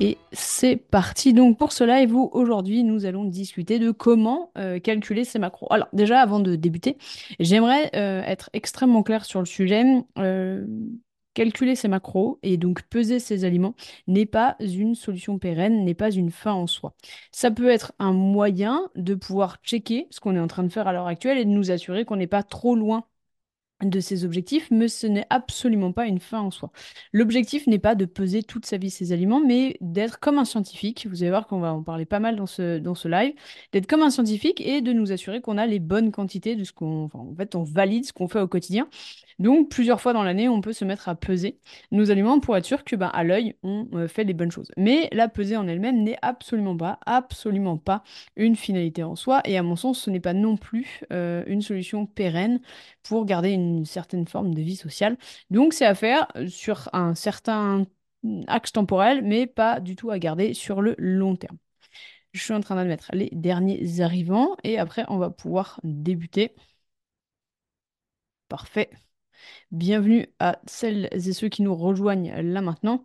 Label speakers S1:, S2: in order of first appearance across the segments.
S1: Et c'est parti donc pour cela et vous aujourd'hui nous allons discuter de comment euh, calculer ces macros. Alors déjà avant de débuter, j'aimerais euh, être extrêmement clair sur le sujet. Euh, calculer ces macros et donc peser ces aliments n'est pas une solution pérenne, n'est pas une fin en soi. Ça peut être un moyen de pouvoir checker ce qu'on est en train de faire à l'heure actuelle et de nous assurer qu'on n'est pas trop loin de ses objectifs, mais ce n'est absolument pas une fin en soi. L'objectif n'est pas de peser toute sa vie ses aliments, mais d'être comme un scientifique. Vous allez voir qu'on va en parler pas mal dans ce, live, d'être comme un scientifique et de nous assurer qu'on a les bonnes quantités de ce qu'on... En fait, on valide ce qu'on fait au quotidien. Donc, plusieurs fois dans l'année, on peut se mettre à peser nos aliments pour être sûr que, ben, à l'œil, on euh, fait les bonnes choses. Mais la pesée en elle-même n'est absolument pas, absolument pas une finalité en soi. Et à mon sens, ce n'est pas non plus euh, une solution pérenne pour garder une certaine forme de vie sociale. Donc, c'est à faire sur un certain axe temporel, mais pas du tout à garder sur le long terme. Je suis en train d'admettre les derniers arrivants et après, on va pouvoir débuter. Parfait. Bienvenue à celles et ceux qui nous rejoignent là maintenant.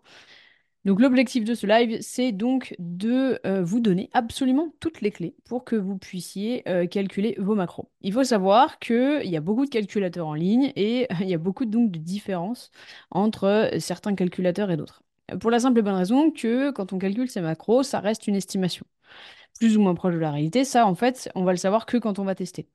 S1: Donc l'objectif de ce live, c'est donc de euh, vous donner absolument toutes les clés pour que vous puissiez euh, calculer vos macros. Il faut savoir qu'il y a beaucoup de calculateurs en ligne et il y a beaucoup donc de différences entre euh, certains calculateurs et d'autres. Pour la simple et bonne raison que quand on calcule ces macros, ça reste une estimation plus ou moins proche de la réalité, ça, en fait, on va le savoir que quand on va tester.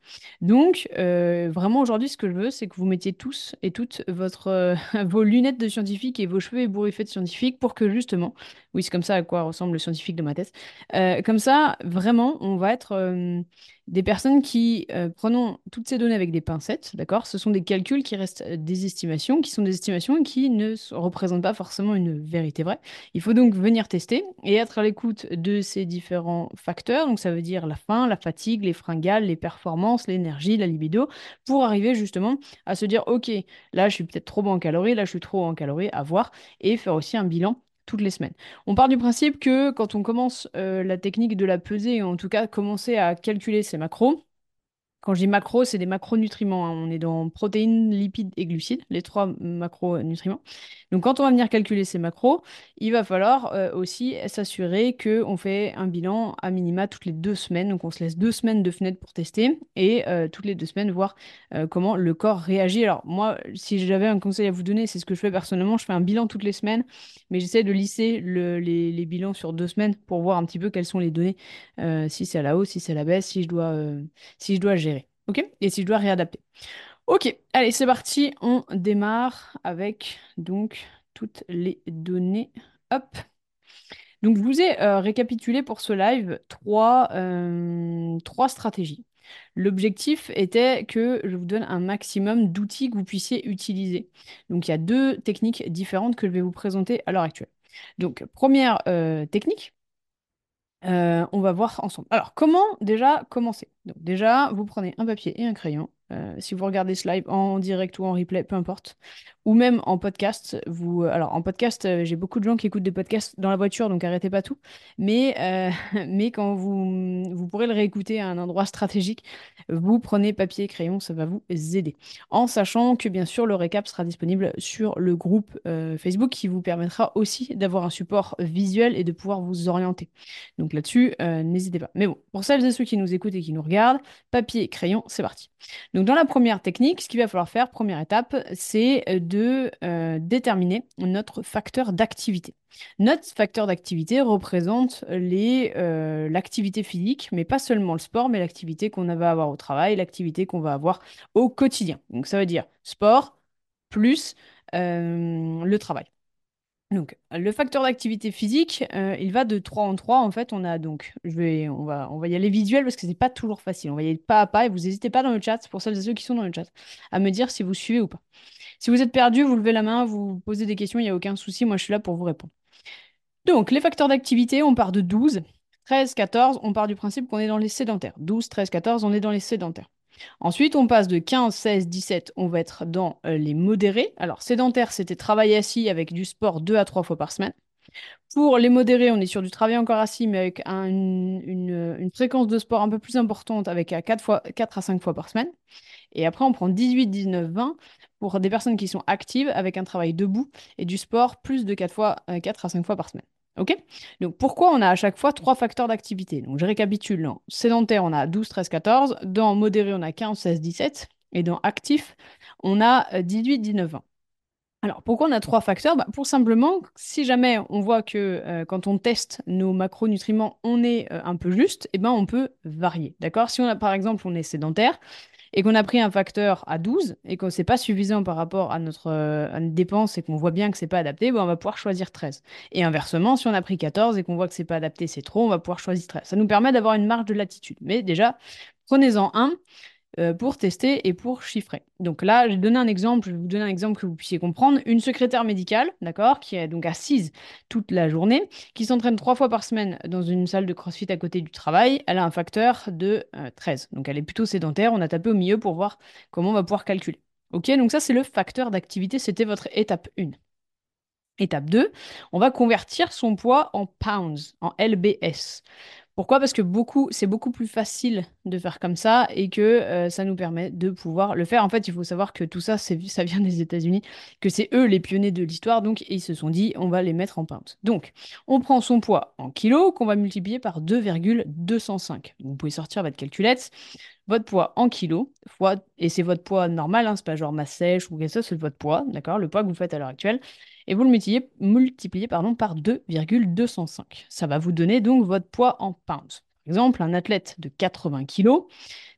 S1: Donc, euh, vraiment, aujourd'hui, ce que je veux, c'est que vous mettiez tous et toutes euh, vos lunettes de scientifique et vos cheveux ébouriffés de scientifique pour que, justement, oui, c'est comme ça à quoi ressemble le scientifique de ma thèse, euh, comme ça, vraiment, on va être des personnes qui, euh, prenons toutes ces données avec des pincettes, d'accord? Ce sont des calculs qui restent euh, des estimations, qui sont des estimations qui ne représentent pas forcément une vérité vraie. Il faut donc venir tester et être à l'écoute de ces différents facteurs. Donc ça veut dire la faim, la fatigue, les fringales, les performances, l'énergie, la libido, pour arriver justement à se dire, OK, là je suis peut-être trop en calories, là je suis trop en calories, à voir, et faire aussi un bilan toutes les semaines. On part du principe que quand on commence euh, la technique de la pesée, en tout cas commencer à calculer ses macros, quand je dis macro, c'est des macronutriments. Hein. On est dans protéines, lipides et glucides, les trois macronutriments. Donc, quand on va venir calculer ces macros, il va falloir euh, aussi s'assurer qu'on fait un bilan à minima toutes les deux semaines. Donc, on se laisse deux semaines de fenêtre pour tester et euh, toutes les deux semaines voir euh, comment le corps réagit. Alors, moi, si j'avais un conseil à vous donner, c'est ce que je fais personnellement. Je fais un bilan toutes les semaines, mais j'essaie de lisser les, bilans sur deux semaines pour voir un petit peu quelles sont les données, si c'est à la hausse, si c'est à la baisse, si je dois gérer. Ok Et si je dois réadapter. Ok, allez, c'est parti. On démarre avec donc toutes les données. Hop. Donc, je vous ai euh, récapitulé pour ce live trois, euh, trois stratégies. L'objectif était que je vous donne un maximum d'outils que vous puissiez utiliser. Donc, il y a deux techniques différentes que je vais vous présenter à l'heure actuelle. Donc, première euh, technique, on va voir ensemble. Alors, comment déjà commencer? Déjà, vous prenez un papier et un crayon. Euh, si vous regardez ce live en direct ou en replay, peu importe, ou même en podcast, vous, euh, alors en podcast, euh, j'ai beaucoup de gens qui écoutent des podcasts dans la voiture, donc arrêtez pas tout, mais, mais quand vous, vous pourrez le réécouter à un endroit stratégique, vous prenez papier et crayon, ça va vous aider. En sachant que bien sûr, le récap sera disponible sur le groupe Facebook qui vous permettra aussi d'avoir un support visuel et de pouvoir vous orienter. Donc là-dessus, n'hésitez pas. Mais bon, pour celles et ceux qui nous écoutent et qui nous regardent, papier et crayon, c'est parti. Donc dans la première technique, ce qu'il va falloir faire, première étape, c'est euh, euh, déterminer notre facteur d'activité. Notre facteur d'activité représente euh, l'activité physique, mais pas seulement le sport, mais l'activité qu'on va avoir au travail, l'activité qu'on va avoir au quotidien. Donc ça veut dire sport plus le travail. Donc, le facteur d'activité physique, euh, il va de 3 en 3. En fait, on a donc, je vais, on va, on va y aller visuel parce que c'est pas toujours facile. On va y aller pas à pas et vous n'hésitez pas dans le chat, pour celles et ceux qui sont dans le chat, à me dire si vous suivez ou pas. Si vous êtes perdu, vous levez la main, vous posez des questions, il n'y a aucun souci. Moi, je suis là pour vous répondre. Donc, les facteurs d'activité, on part de 12. 13, 14, on part du principe qu'on est dans les sédentaires. 12, 13, 14, on est dans les sédentaires. Ensuite, on passe de 15, 16, 17, on va être dans euh, les modérés. Alors, sédentaire, c'était travail assis avec du sport 2 à 3 fois par semaine. Pour les modérés, on est sur du travail encore assis, mais avec une, fréquence de sport un peu plus importante, avec 4, fois, 4 à 5 fois par semaine. Et après, on prend 18, 19, 20 pour des personnes qui sont actives avec un travail debout et du sport plus de 4, fois, 4 à 5 fois par semaine. Donc pourquoi on a à chaque fois trois facteurs d'activité? Donc je récapitule. Dans sédentaire, on a 12, 13, 14. Dans modéré, on a 15, 16, 17. Et dans actif, on a 18, 19, 20. Alors, pourquoi on a trois facteurs? Bah, Pour simplement, si jamais on voit que euh, quand on teste nos macronutriments, on est euh, un peu juste, eh ben, on peut varier. D'accord? Si on a, par exemple, on est sédentaire, et qu'on a pris un facteur à 12 et que c'est pas suffisant par rapport à notre, euh, dépense et qu'on voit bien que c'est pas adapté, on va pouvoir choisir 13. Et inversement, si on a pris 14 et qu'on voit que c'est pas adapté, c'est trop, on va pouvoir choisir 13. Ça nous permet d'avoir une marge de latitude. Mais déjà, prenez-en un euh, pour tester et pour chiffrer. Donc là, j'ai donné un exemple, je vais vous donner un exemple que vous puissiez comprendre. Une secrétaire médicale, d'accord, qui est donc assise toute la journée, qui s'entraîne trois fois par semaine dans une salle de crossfit à côté du travail, elle a un facteur de 13. Euh, donc elle est plutôt sédentaire, on a tapé au milieu pour voir comment on va pouvoir calculer. Ok, donc ça c'est le facteur d'activité, c'était votre étape 1. Étape 2, on va convertir son poids en pounds, en LBS. Pourquoi? Parce que beaucoup, c'est beaucoup plus facile de faire comme ça et que euh, ça nous permet de pouvoir le faire. En fait, il faut savoir que tout ça, ça vient des États-Unis, que c'est eux les pionniers de l'histoire, donc ils se sont dit, on va les mettre en pounds. Donc, on prend son poids en kilos qu'on va multiplier par 2,205. Vous pouvez sortir votre calculette, votre poids en kilos, fois, et c'est votre poids normal, hein, c'est pas genre masse sèche ou quelque chose, c'est votre poids, d'accord, le poids que vous faites à l'heure actuelle et vous le multipliez, multipliez pardon, par 2,205. Ça va vous donner donc votre poids en pounds. Par exemple, un athlète de 80 kg,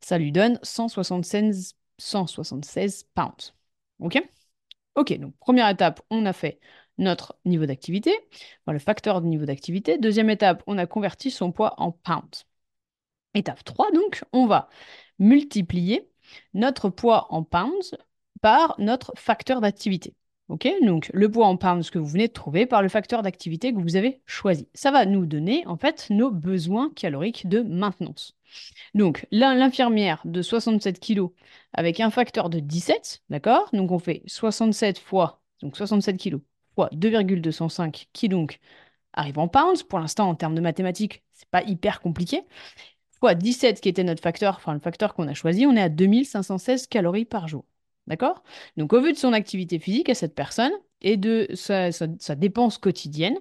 S1: ça lui donne 176, 176 pounds. OK? Ok, donc première étape, on a fait notre niveau d'activité, le facteur de niveau d'activité. Deuxième étape, on a converti son poids en pounds. Étape 3, donc, on va multiplier notre poids en pounds par notre facteur d'activité. Ok, donc le poids en pounds que vous venez de trouver par le facteur d'activité que vous avez choisi. Ça va nous donner en fait nos besoins caloriques de maintenance. Donc l'infirmière de 67 kg avec un facteur de 17, d'accord? Donc on fait 67 fois, donc 67 kg fois 2,205 qui donc arrive en pounds. Pour l'instant, en termes de mathématiques, c'est pas hyper compliqué. Fois 17 qui était notre facteur, enfin le facteur qu'on a choisi, on est à 2516 calories par jour. D'accord? Donc, au vu de son activité physique à cette personne et de sa, dépense quotidienne,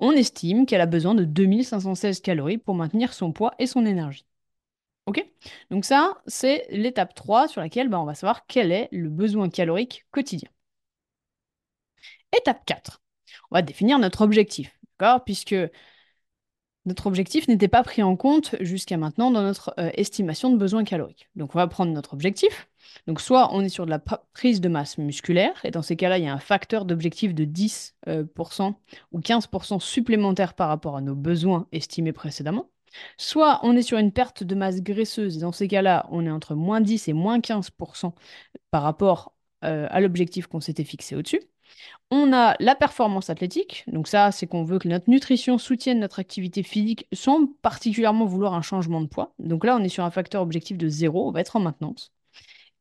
S1: on estime qu'elle a besoin de 2516 calories pour maintenir son poids et son énergie. Ok? Donc, ça, c'est l'étape 3 sur laquelle bah, on va savoir quel est le besoin calorique quotidien. Étape 4. On va définir notre objectif. D'accord? Puisque notre objectif n'était pas pris en compte jusqu'à maintenant dans notre euh, estimation de besoin calorique. Donc on va prendre notre objectif. Donc soit on est sur de la prise de masse musculaire, et dans ces cas-là, il y a un facteur d'objectif de 10% euh, ou 15% supplémentaire par rapport à nos besoins estimés précédemment. Soit on est sur une perte de masse graisseuse, et dans ces cas-là, on est entre moins 10 et moins 15% par rapport euh, à l'objectif qu'on s'était fixé au-dessus. On a la performance athlétique, donc ça, c'est qu'on veut que notre nutrition soutienne notre activité physique sans particulièrement vouloir un changement de poids. Donc là, on est sur un facteur objectif de zéro, on va être en maintenance.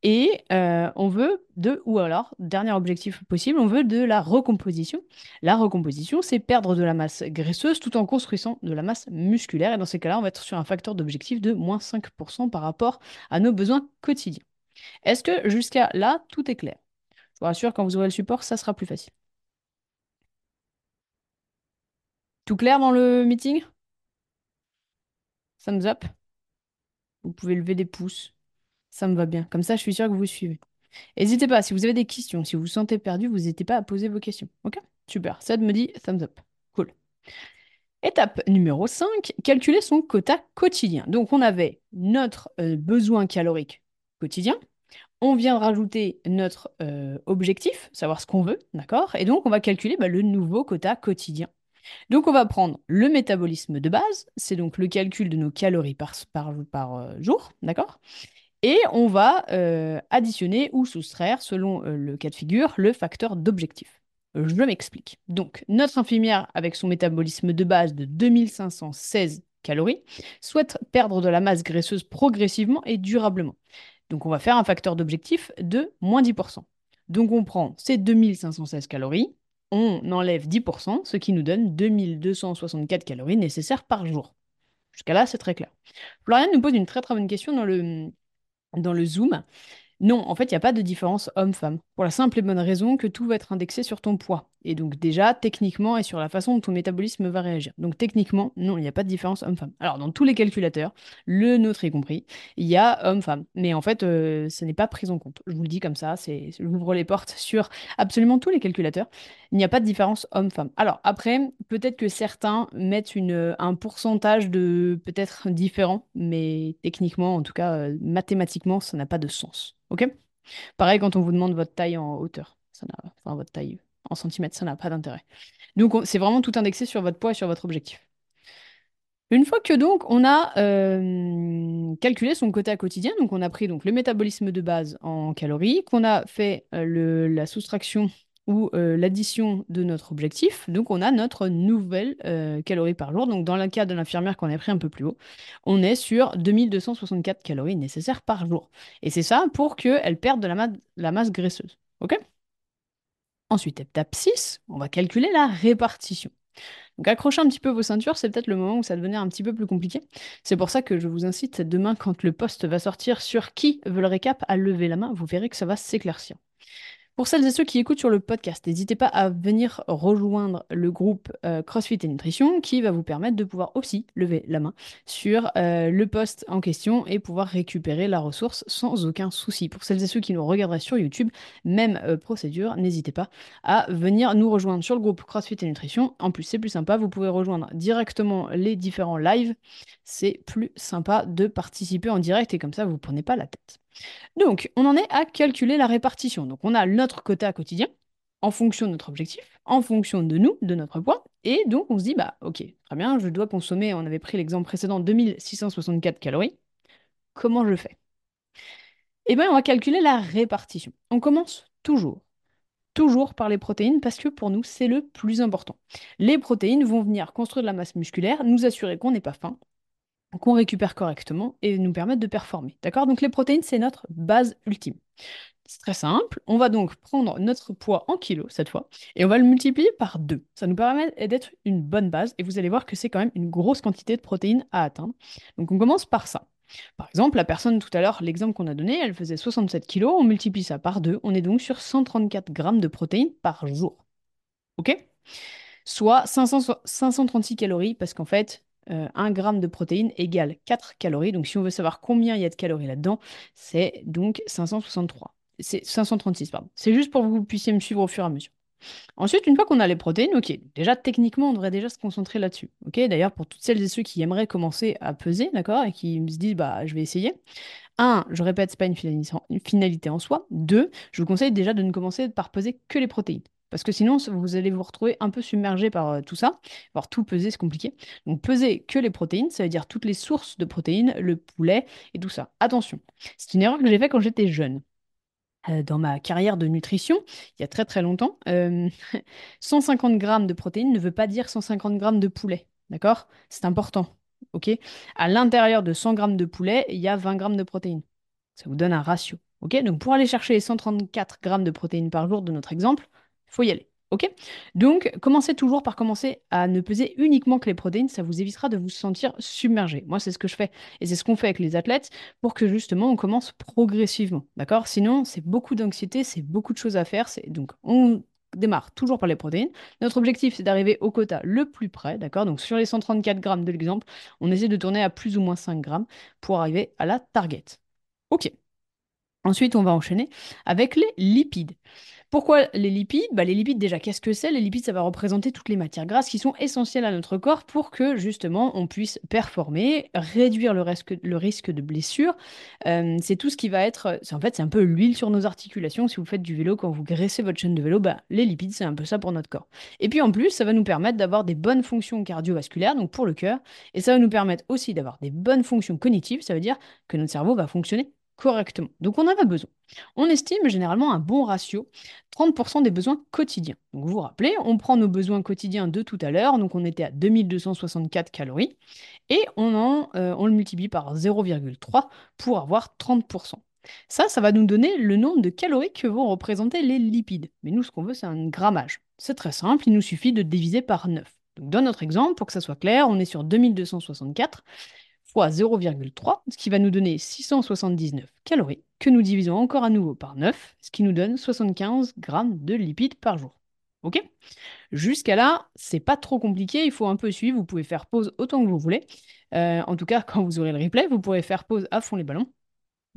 S1: Et euh, on veut de, ou alors, dernier objectif possible, on veut de la recomposition. La recomposition, c'est perdre de la masse graisseuse tout en construisant de la masse musculaire. Et dans ces cas-là, on va être sur un facteur d'objectif de moins 5% par rapport à nos besoins quotidiens. Est-ce que jusqu'à là, tout est clair? Je vous rassure, quand vous aurez le support, ça sera plus facile. Tout clair dans le meeting? Thumbs up? Vous pouvez lever des pouces. Ça me va bien. Comme ça, je suis sûre que vous suivez. N'hésitez pas, si vous avez des questions, si vous vous sentez perdu, vous n'hésitez pas à poser vos questions. Ok? Super. Ça me dit thumbs up. Cool. Étape numéro 5, calculer son quota quotidien. Donc, on avait notre euh, besoin calorique quotidien. On vient de rajouter notre euh, objectif, savoir ce qu'on veut, d'accord? Et donc, on va calculer bah, le nouveau quota quotidien. Donc, on va prendre le métabolisme de base, c'est donc le calcul de nos calories par, par, euh, jour, d'accord? Et on va euh, additionner ou soustraire, selon euh, le cas de figure, le facteur d'objectif. Je m'explique. Donc, notre infirmière, avec son métabolisme de base de 2516 calories, souhaite perdre de la masse graisseuse progressivement et durablement. Donc on va faire un facteur d'objectif de moins 10%. Donc on prend ces 2516 calories, on enlève 10%, ce qui nous donne 2264 calories nécessaires par jour. Jusqu'à là, c'est très clair. Florian nous pose une très très bonne question dans le, dans le Zoom. Non, en fait, il n'y a pas de différence homme-femme. Pour la simple et bonne raison que tout va être indexé sur ton poids. Et donc déjà, techniquement, et sur la façon dont ton métabolisme va réagir. Donc techniquement, non, il n'y a pas de différence homme-femme. Alors, dans tous les calculateurs, le nôtre y compris, il y a homme-femme. Mais en fait, euh, ce n'est pas pris en compte. Je vous le dis comme ça, c'est, j'ouvre les portes sur absolument tous les calculateurs. Il n'y a pas de différence homme-femme. Alors après, peut-être que certains mettent un pourcentage de peut-être différent, mais techniquement, en tout cas, euh, mathématiquement, ça n'a pas de sens. Ok? Pareil quand on vous demande votre taille en hauteur. Enfin, votre taille en centimètres, ça n'a pas d'intérêt. Donc, c'est vraiment tout indexé sur votre poids et sur votre objectif. Une fois que donc on a euh, calculé son quota quotidien, donc on a pris donc le métabolisme de base en calories, qu'on a fait euh, la soustraction ou euh, l'addition de notre objectif. Donc, on a notre nouvelle calorie par jour. Donc, dans le cas de l'infirmière qu'on a pris un peu plus haut, on est sur 2264 calories nécessaires par jour. Et c'est ça pour qu'elle perde de la, la masse graisseuse. OK? Ensuite, étape 6, on va calculer la répartition. Donc accrochez un petit peu vos ceintures, c'est peut-être le moment où ça devenait un petit peu plus compliqué. C'est pour ça que je vous incite demain, quand le poste va sortir sur qui veut le récap, à lever la main. Vous verrez que ça va s'éclaircir. Pour celles et ceux qui écoutent sur le podcast, n'hésitez pas à venir rejoindre le groupe euh, CrossFit et Nutrition qui va vous permettre de pouvoir aussi lever la main sur euh, le post en question et pouvoir récupérer la ressource sans aucun souci. Pour celles et ceux qui nous regarderaient sur YouTube, même euh, procédure, n'hésitez pas à venir nous rejoindre sur le groupe CrossFit et Nutrition. En plus, c'est plus sympa, vous pouvez rejoindre directement les différents lives. C'est plus sympa de participer en direct et comme ça, vous ne prenez pas la tête. Donc, on en est à calculer la répartition. Donc, on a notre quota quotidien en fonction de notre objectif, en fonction de nous, de notre poids. Et donc, on se dit, bah, ok, très bien, je dois consommer, on avait pris l'exemple précédent, 2664 calories. Comment je fais? Eh bien, on va calculer la répartition. On commence toujours, toujours par les protéines parce que pour nous, c'est le plus important. Les protéines vont venir construire de la masse musculaire, nous assurer qu'on n'est pas faim, qu'on récupère correctement et nous permettre de performer. D'accord? Donc les protéines, c'est notre base ultime. C'est très simple. On va donc prendre notre poids en kilos cette fois et on va le multiplier par 2. Ça nous permet d'être une bonne base et vous allez voir que c'est quand même une grosse quantité de protéines à atteindre. Donc on commence par ça. Par exemple, la personne tout à l'heure, l'exemple qu'on a donné, elle faisait 67 kg, on multiplie ça par 2, on est donc sur 134 grammes de protéines par jour. OK? Soit 536 calories parce qu'en fait, 1 euh, gramme de protéines égale 4 calories. Donc si on veut savoir combien il y a de calories là-dedans, c'est donc 563. C'est 536, pardon. C'est juste pour que vous puissiez me suivre au fur et à mesure. Ensuite, une fois qu'on a les protéines, ok, déjà techniquement, on devrait déjà se concentrer là-dessus. D'ailleurs, pour toutes celles et ceux qui aimeraient commencer à peser, d'accord, et qui se disent, bah, je vais essayer. Un, je répète, c'est pas une finalité en soi. Deux, je vous conseille déjà de ne commencer par peser que les protéines. Parce que sinon, vous allez vous retrouver un peu submergé par euh, tout ça. Voir tout peser, c'est compliqué. Donc, peser que les protéines, ça veut dire toutes les sources de protéines, le poulet et tout ça. Attention, c'est une erreur que j'ai faite quand j'étais jeune. Euh, dans ma carrière de nutrition, il y a très très longtemps, 150 euh, grammes de protéines ne veut pas dire 150 grammes de poulet. D'accord? C'est important. OK? À l'intérieur de 100 grammes de poulet, il y a 20 grammes de protéines. Ça vous donne un ratio. OK? Donc, pour aller chercher les 134 grammes de protéines par jour de notre exemple, faut y aller. Ok? Donc, commencez toujours par commencer à ne peser uniquement que les protéines. Ça vous évitera de vous sentir submergé. Moi, c'est ce que je fais. Et c'est ce qu'on fait avec les athlètes pour que justement on commence progressivement. D'accord? Sinon, c'est beaucoup d'anxiété, c'est beaucoup de choses à faire. Donc, on démarre toujours par les protéines. Notre objectif, c'est d'arriver au quota le plus près. D'accord? Donc, sur les 134 grammes de l'exemple, on essaie de tourner à plus ou moins 5 grammes pour arriver à la target. Ok? Ensuite, on va enchaîner avec les lipides. Pourquoi les lipides? Bah, Les lipides, déjà, qu'est-ce que c'est? Les lipides, ça va représenter toutes les matières grasses qui sont essentielles à notre corps pour que, justement, on puisse performer, réduire le risque, de blessure. Euh, c'est tout ce qui va être... En fait, c'est un peu l'huile sur nos articulations. Si vous faites du vélo, quand vous graissez votre chaîne de vélo, bah, les lipides, c'est un peu ça pour notre corps. Et puis, en plus, ça va nous permettre d'avoir des bonnes fonctions cardiovasculaires, donc pour le cœur. Et ça va nous permettre aussi d'avoir des bonnes fonctions cognitives. Ça veut dire que notre cerveau va fonctionner correctement. Donc on en a besoin. On estime généralement un bon ratio, 30% des besoins quotidiens. Donc vous vous rappelez, on prend nos besoins quotidiens de tout à l'heure, donc on était à 2264 calories, et euh, on le multiplie par 0,3 pour avoir 30%. Ça, ça va nous donner le nombre de calories que vont représenter les lipides. Mais nous, ce qu'on veut, c'est un grammage. C'est très simple, il nous suffit de diviser par 9. Donc, dans notre exemple, pour que ça soit clair, on est sur 2264 fois 0,3, ce qui va nous donner 679 calories, que nous divisons encore à nouveau par 9, ce qui nous donne 75 grammes de lipides par jour. Ok? Jusqu'à là, c'est pas trop compliqué, il faut un peu suivre, vous pouvez faire pause autant que vous voulez. Euh, en tout cas, quand vous aurez le replay, vous pourrez faire pause à fond les ballons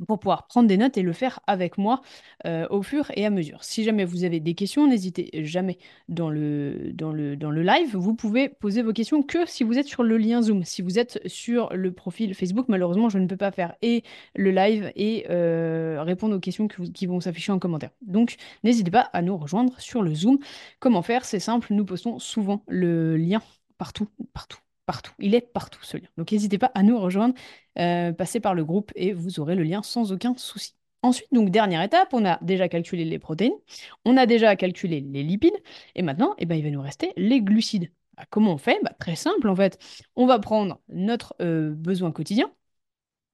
S1: pour pouvoir prendre des notes et le faire avec moi euh, au fur et à mesure. Si jamais vous avez des questions, n'hésitez jamais dans le, live. Vous pouvez poser vos questions que si vous êtes sur le lien Zoom. Si vous êtes sur le profil Facebook, malheureusement, je ne peux pas faire et le live et euh, répondre aux questions qui vont s'afficher en commentaire. Donc, n'hésitez pas à nous rejoindre sur le Zoom. Comment faire? C'est simple, nous postons souvent le lien partout, partout partout. Il est partout ce lien. Donc n'hésitez pas à nous rejoindre, euh, passez par le groupe et vous aurez le lien sans aucun souci. Ensuite, donc dernière étape, on a déjà calculé les protéines, on a déjà calculé les lipides, et maintenant, eh ben, il va nous rester les glucides. Bah, comment on fait? Bah, Très simple en fait. On va prendre notre euh, besoin quotidien,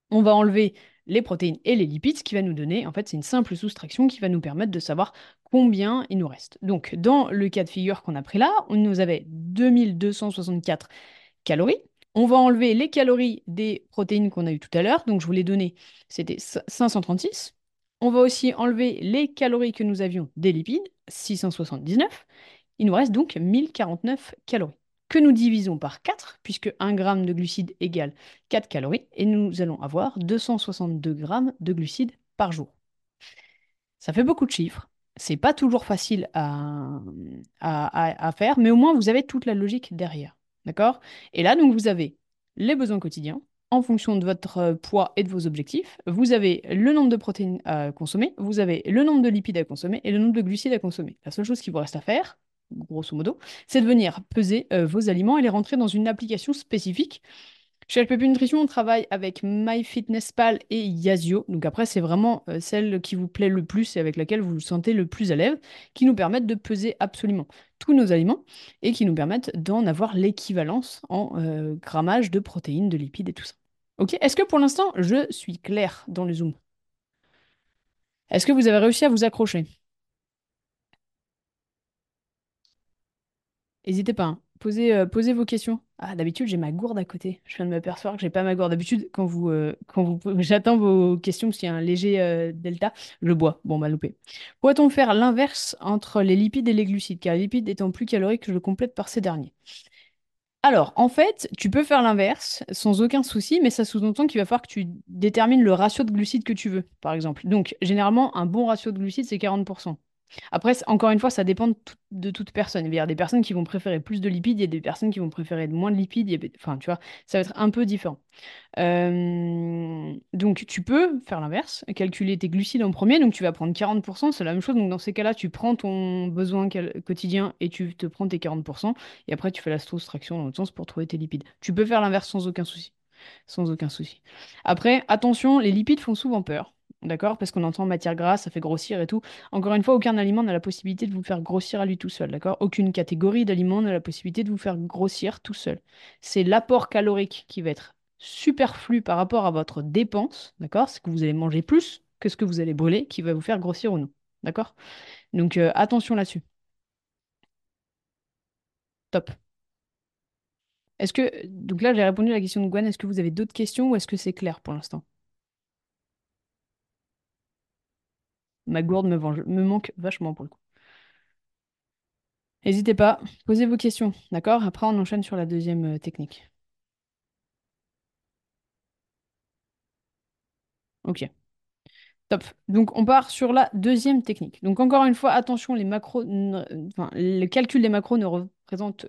S1: on va enlever les protéines et les lipides, ce qui va nous donner, en fait, c'est une simple soustraction qui va nous permettre de savoir combien il nous reste. Donc, dans le cas de figure qu'on a pris là, on nous avait 2264 calories. On va enlever les calories des protéines qu'on a eues tout à l'heure. Donc, je vous l'ai donné, c'était 536. On va aussi enlever les calories que nous avions des lipides, 679. Il nous reste donc 1049 calories, que nous divisons par 4, puisque 1 g de glucides égale 4 calories, et nous allons avoir 262 g de glucides par jour. Ça fait beaucoup de chiffres. C'est pas toujours facile à, à faire, mais au moins vous avez toute la logique derrière. D'accord? Et là, donc, vous avez les besoins quotidiens en fonction de votre euh, poids et de vos objectifs. Vous avez le nombre de protéines à consommer, vous avez le nombre de lipides à consommer et le nombre de glucides à consommer. La seule chose qui vous reste à faire, grosso modo, c'est de venir peser euh, vos aliments et les rentrer dans une application spécifique chez LPP Nutrition, on travaille avec MyFitnessPal et Yazio. Donc après, c'est vraiment euh, celle qui vous plaît le plus et avec laquelle vous vous sentez le plus à l'aise, qui nous permettent de peser absolument tous nos aliments et qui nous permettent d'en avoir l'équivalence en euh, grammage de protéines, de lipides et tout ça. Ok Est-ce que pour l'instant, je suis clair dans le zoom? Est-ce que vous avez réussi à vous accrocher? N'hésitez pas. Hein. Euh, posez, vos questions. Ah, d'habitude, j'ai ma gourde à côté. Je viens de m'apercevoir que j'ai pas ma gourde. D'habitude, quand vous, euh, j'attends vos questions parce qu'il y a un léger euh, delta, je bois. Bon, bah loupé. Pourrait-on faire l'inverse entre les lipides et les glucides, car les lipides étant plus caloriques, je le complète par ces derniers. Alors, en fait, tu peux faire l'inverse sans aucun souci, mais ça sous-entend qu'il va falloir que tu détermines le ratio de glucides que tu veux, par exemple. Donc, généralement, un bon ratio de glucides, c'est 40%. Après, encore une fois, ça dépend de, toute personne. Il y a des personnes qui vont préférer plus de lipides, a des personnes qui vont préférer moins de lipides. Enfin, tu vois, ça va être un peu différent. Donc, tu peux faire l'inverse, calculer tes glucides en premier. Donc, tu vas prendre 40%, c'est la même chose. Donc, dans ces cas-là, tu prends ton besoin quotidien et tu te prends tes 40%. Et après, tu fais la soustraction dans l'autre sens pour trouver tes lipides. Tu peux faire l'inverse sans aucun souci. Sans aucun souci. Après, attention, les lipides font souvent peur. D'accord Parce qu'on entend matière grasse, ça fait grossir et tout. Encore une fois, aucun aliment n'a la possibilité de vous faire grossir à lui tout seul, d'accord? Aucune catégorie d'aliments n'a la possibilité de vous faire grossir tout seul. C'est l'apport calorique qui va être superflu par rapport à votre dépense, d'accord? C'est que vous allez manger plus que ce que vous allez brûler qui va vous faire grossir ou non, d'accord? Donc euh, attention là-dessus. Top. Est-ce que, donc là j'ai répondu à la question de Gwen, est-ce que vous avez d'autres questions ou est-ce que c'est clair pour l'instant? Ma gourde me, manque vachement pour le coup. N'hésitez pas, posez vos questions, d'accord? Après, on enchaîne sur la deuxième euh, technique. Ok. Top. Donc, on part sur la deuxième technique. Donc, encore une fois, attention, les macros, le calcul des macros ne représente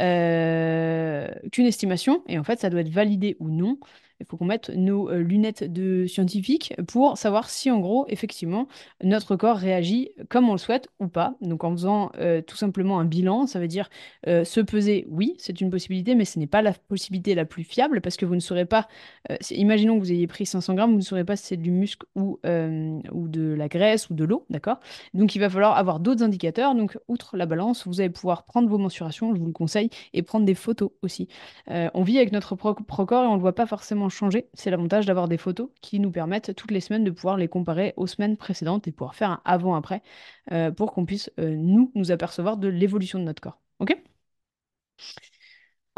S1: euh, qu'une estimation. Et en fait, ça doit être validé ou non Il faut qu'on mette nos euh, lunettes de scientifique pour savoir si, en gros, effectivement, notre corps réagit comme on le souhaite ou pas. Donc, en faisant euh, tout simplement un bilan, ça veut dire euh, se peser, oui, c'est une possibilité, mais ce n'est pas la possibilité la plus fiable parce que vous ne saurez pas, imaginons que vous ayez pris 500 grammes, vous ne saurez pas si c'est du muscle ou, ou de la graisse ou de l'eau, d'accord? Donc, il va falloir avoir d'autres indicateurs. Donc, outre la balance, vous allez pouvoir prendre vos mensurations, je vous le conseille, et prendre des photos aussi. on vit avec notre propre corps et on ne le voit pas forcément changer. C'est l'avantage d'avoir des photos qui nous permettent toutes les semaines de pouvoir les comparer aux semaines précédentes et pouvoir faire un avant-après euh, pour qu'on puisse, euh, nous, apercevoir de l'évolution de notre corps. OK?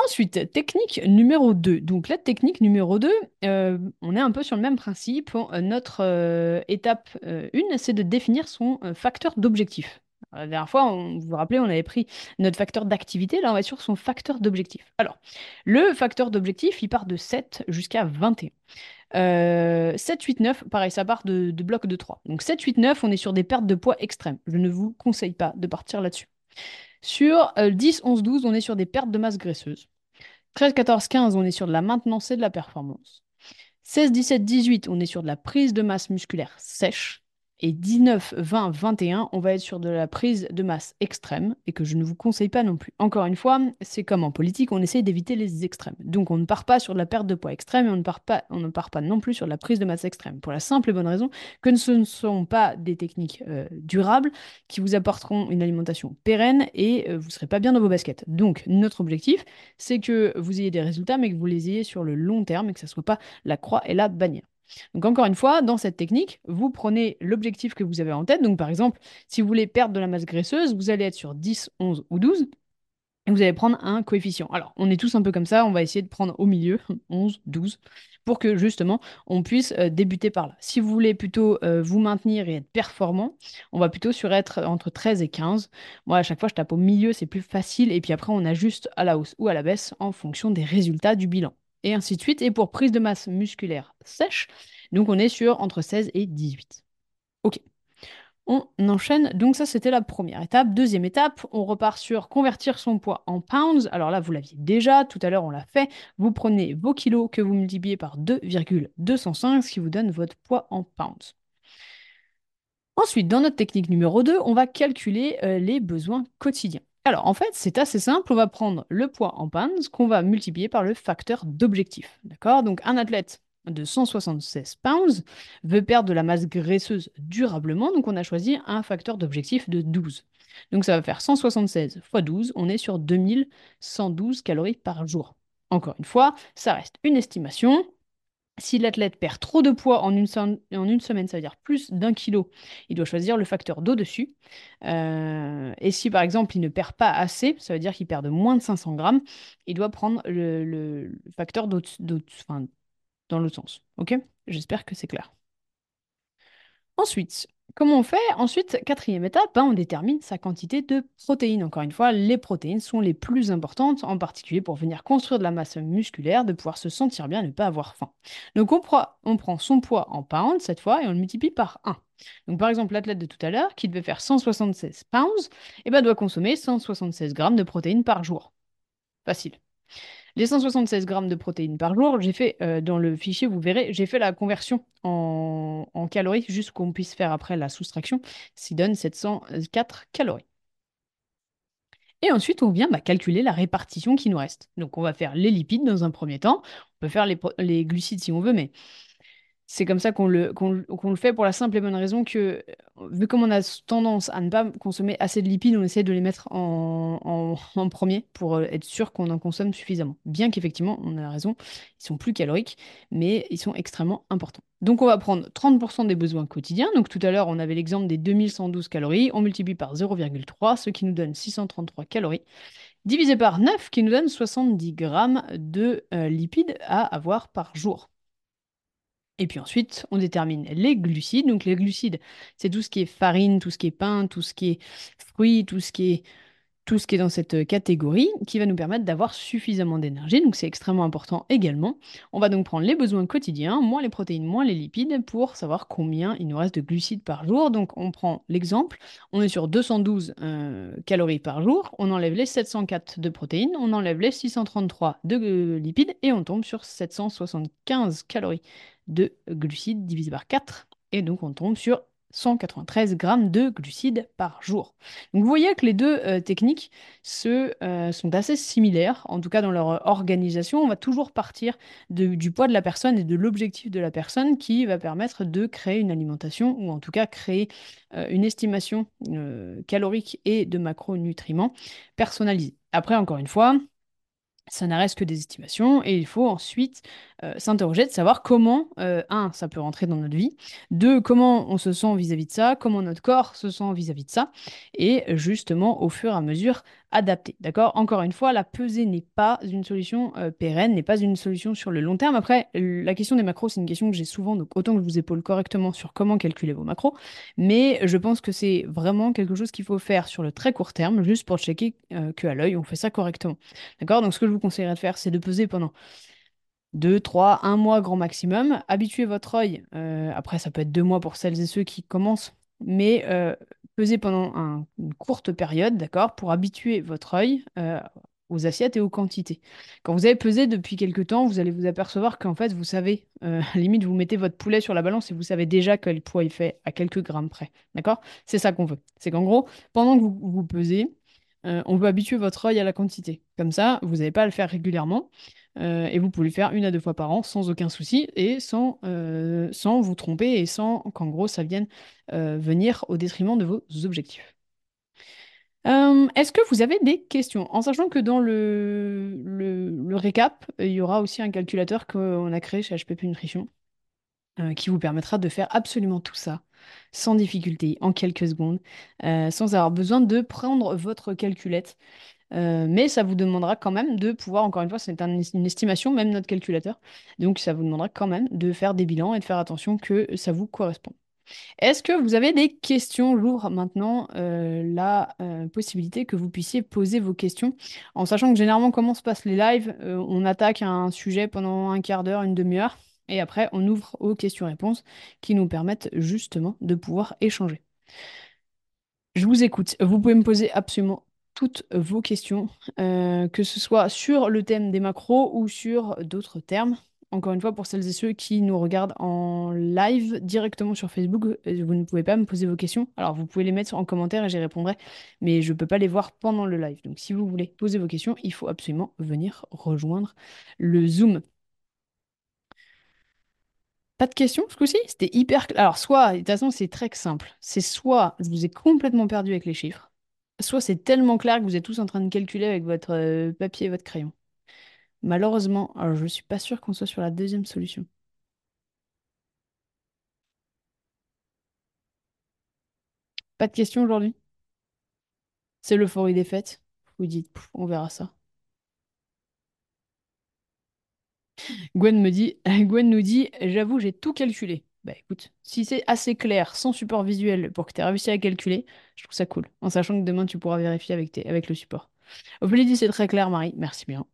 S1: Ensuite, technique numéro 2. Donc la technique numéro 2, euh, on est un peu sur le même principe. Notre étape 1, c'est de définir son facteur d'objectif. La dernière fois, vous vous rappelez, on avait pris notre facteur d'activité. Là, on va sur son facteur d'objectif. Alors, le facteur d'objectif, il part de 7 jusqu'à 21. 7, 8, 9, pareil, ça part de, blocs de 3. Donc 7, 8, 9, on est sur des pertes de poids extrêmes. Je ne vous conseille pas de partir là-dessus. Sur 10, 11, 12, on est sur des pertes de masse graisseuse. 13, 14, 15, on est sur de la maintenance et de la performance. 16, 17, 18, on est sur de la prise de masse musculaire sèche. Et 19, 20, 21, on va être sur de la prise de masse extrême et que je ne vous conseille pas non plus. Encore une fois, c'est comme en politique, on essaye d'éviter les extrêmes. Donc on ne part pas sur de la perte de poids extrême et on ne part pas, on ne part pas non plus sur de la prise de masse extrême. Pour la simple et bonne raison que ce ne sont pas des techniques euh, durables qui vous apporteront une alimentation pérenne et euh, vous ne serez pas bien dans vos baskets. Donc notre objectif, c'est que vous ayez des résultats, mais que vous les ayez sur le long terme et que ce ne soit pas la croix et la bannière. Donc encore une fois, dans cette technique, vous prenez l'objectif que vous avez en tête. Donc par exemple, si vous voulez perdre de la masse graisseuse, vous allez être sur 10, 11 ou 12. Et vous allez prendre un coefficient. Alors, on est tous un peu comme ça, on va essayer de prendre au milieu, 11, 12, pour que justement on puisse euh, débuter par là. Si vous voulez plutôt euh, vous maintenir et être performant, on va plutôt sur être entre 13 et 15. Moi, à chaque fois, je tape au milieu, c'est plus facile. Et puis après, on ajuste à la hausse ou à la baisse en fonction des résultats du bilan et ainsi de suite. Et pour prise de masse musculaire sèche, donc on est sur entre 16 et 18. Ok. On enchaîne. Donc ça, c'était la première étape. Deuxième étape, on repart sur convertir son poids en pounds. Alors là, vous l'aviez déjà, tout à l'heure, on l'a fait. Vous prenez vos kilos que vous multipliez par 2,205, ce qui vous donne votre poids en pounds. Ensuite, dans notre technique numéro 2, on va calculer euh, les besoins quotidiens. Alors, en fait, c'est assez simple. On va prendre le poids en pounds qu'on va multiplier par le facteur d'objectif. D'accord? Donc, un athlète de 176 pounds veut perdre de la masse graisseuse durablement. Donc, on a choisi un facteur d'objectif de 12. Donc, ça va faire 176 x 12. On est sur 2112 calories par jour. Encore une fois, ça reste une estimation. Si l'athlète perd trop de poids en une, semaine, ça veut dire plus d'un kilo, il doit choisir le facteur d'au-dessus. Euh, et si par exemple il ne perd pas assez, ça veut dire qu'il perd de moins de 500 grammes, il doit prendre le, facteur dans l'autre sens. Ok? J'espère que c'est clair. Ensuite, Comment on fait? Ensuite, quatrième étape, hein, on détermine sa quantité de protéines. Encore une fois, les protéines sont les plus importantes, en particulier pour venir construire de la masse musculaire, de pouvoir se sentir bien ne pas avoir faim. Donc on, on prend son poids en pounds cette fois et on le multiplie par 1. Donc par exemple, l'athlète de tout à l'heure, qui devait faire 176 pounds, eh ben, doit consommer 176 grammes de protéines par jour. Facile. Les 176 grammes de protéines par jour, j'ai fait, euh, dans le fichier, vous verrez, j'ai fait la conversion en, calories, juste qu'on puisse faire après la soustraction, ce qui donne 704 calories. Et ensuite, on vient bah, calculer la répartition qui nous reste. Donc, on va faire les lipides dans un premier temps. On peut faire les glucides si on veut, mais c'est comme ça qu'on le, fait pour la simple et bonne raison que, vu comme on a tendance à ne pas consommer assez de lipides, on essaie de les mettre en, premier pour euh, être sûr qu'on en consomme suffisamment. Bien qu'effectivement, on a raison, ils sont plus caloriques, mais ils sont extrêmement importants. Donc on va prendre 30% des besoins quotidiens. Donc tout à l'heure, on avait l'exemple des 2112 calories. On multiplie par 0,3, ce qui nous donne 633 calories divisé par 9 qui nous donne 70 grammes de euh, lipides à avoir par jour. Et puis ensuite, on détermine les glucides. Donc les glucides, c'est tout ce qui est farine, tout ce qui est pain, tout ce qui est fruits, tout ce qui est tout ce qui est dans cette catégorie qui va nous permettre d'avoir suffisamment d'énergie. Donc c'est extrêmement important également. On va donc prendre les besoins quotidiens, moins les protéines, moins les lipides, pour savoir combien il nous reste de glucides par jour. Donc on prend l'exemple, on est sur 212 euh, calories par jour, on enlève les 704 de protéines, on enlève les 633 de euh, lipides et on tombe sur 775 calories de glucides divisé par 4. Et donc on tombe sur 193 grammes de glucides par jour. Donc vous voyez que les deux euh, techniques euh, sont assez similaires, en tout cas dans leur organisation. On va toujours partir du poids de la personne et de l'objectif de la personne qui va permettre de créer une alimentation ou en tout cas créer euh, une estimation calorique et de macronutriments personnalisée. Après, encore une fois, ça n'a reste que des estimations et il faut ensuite euh, s'interroger de savoir comment, euh, un, ça peut rentrer dans notre vie, deux, comment on se sent vis-à-vis de ça, comment notre corps se sent vis-à-vis de ça, et justement au fur et à mesure adapter. D'accord? Encore une fois, la pesée n'est pas une solution euh, pérenne, n'est pas une solution sur le long terme. Après, la question des macros, c'est une question que j'ai souvent, donc autant que je vous épaule correctement sur comment calculer vos macros, mais je pense que c'est vraiment quelque chose qu'il faut faire sur le très court terme, juste pour checker qu'à l'œil, on fait ça correctement. D'accord? Donc ce que je vous conseillerais de faire, c'est de peser pendant 2, 3, 1 mois grand maximum. Habituez votre œil, euh, après ça peut être 2 mois pour celles et ceux qui commencent, mais euh, pesez pendant une courte période, d'accord, pour habituer votre œil euh, aux assiettes et aux quantités. Quand vous avez pesé depuis quelques temps, vous allez vous apercevoir qu'en fait, vous savez, la limite, vous mettez votre poulet sur la balance et vous savez déjà quel poids il fait à quelques grammes près, d'accord? C'est ça qu'on veut. C'est qu'en gros, pendant que vous, vous pesez, on veut habituer votre œil à la quantité. Comme ça, vous n'avez pas à le faire régulièrement. Euh, et vous pouvez le faire une à deux fois par an sans aucun souci et sans, euh, vous tromper et sans qu'en gros ça vienne euh, venir au détriment de vos objectifs. Est-ce que vous avez des questions? En sachant que dans le, le, récap, il y aura aussi un calculateur qu'on a créé chez HPP Nutrition qui vous permettra de faire absolument tout ça sans difficulté, en quelques secondes, sans avoir besoin de prendre votre calculette euh, mais ça vous demandera quand même de pouvoir, encore une fois, c'est une estimation, même notre calculateur. Donc ça vous demandera quand même de faire des bilans et de faire attention que ça vous correspond. Est-ce que vous avez des questions? J'ouvre maintenant euh, la euh, possibilité que vous puissiez poser vos questions, en sachant que généralement, comment se passent les lives On attaque un sujet pendant un quart d'heure, une demi-heure, et après, on ouvre aux questions-réponses qui nous permettent justement de pouvoir échanger. Je vous écoute. Vous pouvez me poser absolument toutes vos questions, euh, que ce soit sur le thème des macros ou sur d'autres termes. Encore une fois, pour celles et ceux qui nous regardent en live directement sur Facebook, euh, vous ne pouvez pas me poser vos questions. Alors, vous pouvez les mettre en commentaire et j'y répondrai, mais je ne peux pas les voir pendant le live. Donc, si vous voulez poser vos questions, il faut absolument venir rejoindre le Zoom. Pas de questions ce coup-ci? C'était hyper... Alors, soit, de toute façon, c'est très simple. C'est soit je vous ai complètement perdu avec les chiffres, soit c'est tellement clair que vous êtes tous en train de calculer avec votre euh, papier et votre crayon. Malheureusement, alors je ne suis pas sûre qu'on soit sur la deuxième solution. Pas de questions aujourd'hui? C'est l'euphorie des fêtes? Vous dites, on verra ça. Gwen me dit, Gwen nous dit, j'avoue, j'ai tout calculé. Bah écoute, si c'est assez clair, sans support visuel, pour que tu aies réussi à calculer, je trouve ça cool. En sachant que demain, tu pourras vérifier avec, tes, avec le support. Ophélie dit c'est très clair, Marie. Merci bien.